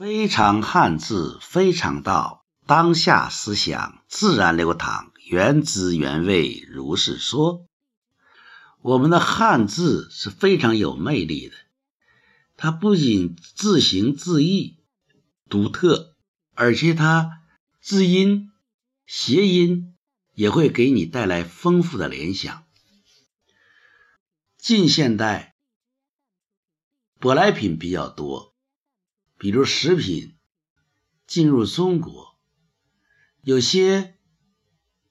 非常汉字，非常道。当下思想自然流淌，原汁原味如是说。我们的汉字是非常有魅力的，它不仅字形字义独特，而且它字音、谐音也会给你带来丰富的联想。近现代舶来品比较多。比如食品进入中国，有些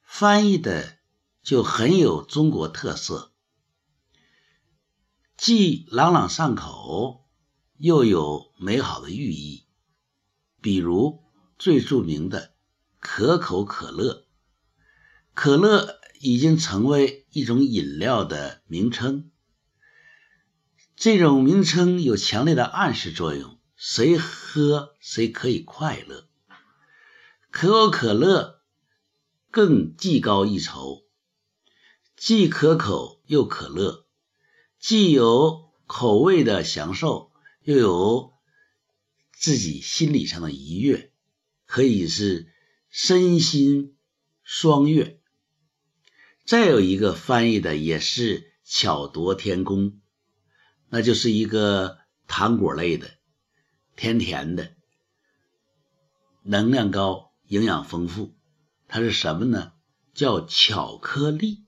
翻译的就很有中国特色，既朗朗上口，又有美好的寓意。比如最著名的可口可乐，可乐已经成为一种饮料的名称，这种名称有强烈的暗示作用。谁喝谁可以快乐，可口可乐更技高一筹，既可口又可乐，既有口味的享受，又有自己心理上的愉悦，可以是身心双悦。再有一个翻译的也是巧夺天工，那就是一个糖果类的。甜甜的，能量高，营养丰富，它是什么呢？叫巧克力。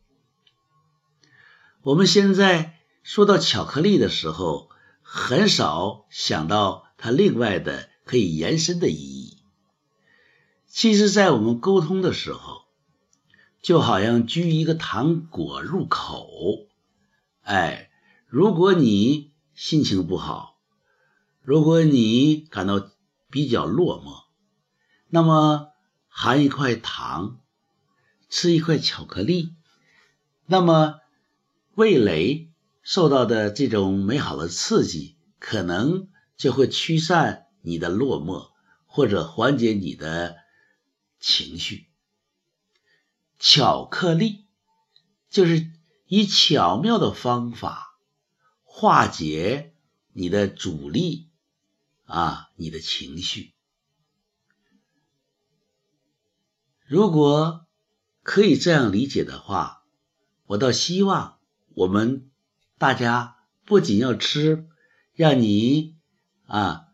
我们现在说到巧克力的时候，很少想到它另外的可以延伸的意义。其实，在我们沟通的时候，就好像举一个糖果入口，哎，如果你心情不好。如果你感到比较落寞，那么含一块糖，吃一块巧克力，那么味蕾受到的这种美好的刺激，可能就会驱散你的落寞，或者缓解你的情绪。巧克力就是以巧妙的方法化解你的阻力。啊，你的情绪，如果可以这样理解的话，我倒希望我们大家不仅要吃让你啊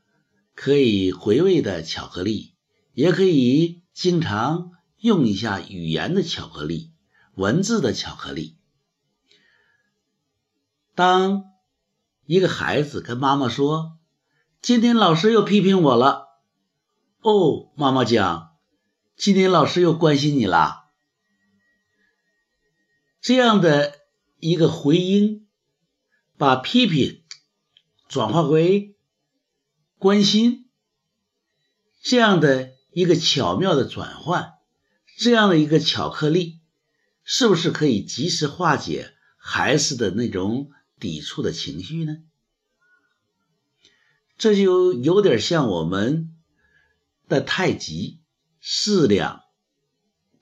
可以回味的巧克力，也可以经常用一下语言的巧克力、文字的巧克力。当一个孩子跟妈妈说。今天老师又批评我了。哦，妈妈讲，今天老师又关心你了。这样的一个回音，把批评转化为关心，这样的一个巧妙的转换，这样的一个巧克力，是不是可以及时化解孩子的那种抵触的情绪呢？这就有点像我们的太极，四两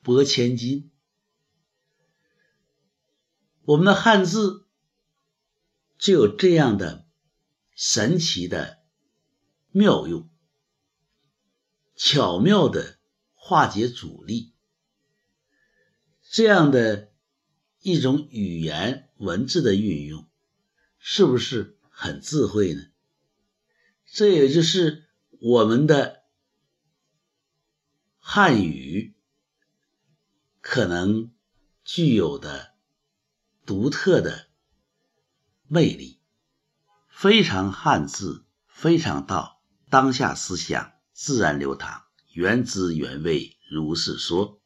拨千斤。我们的汉字就有这样的神奇的妙用，巧妙的化解阻力，这样的一种语言文字的运用，是不是很智慧呢？这也就是我们的汉语可能具有的独特的魅力，非常汉字，非常道，当下思想自然流淌，原汁原味如是说。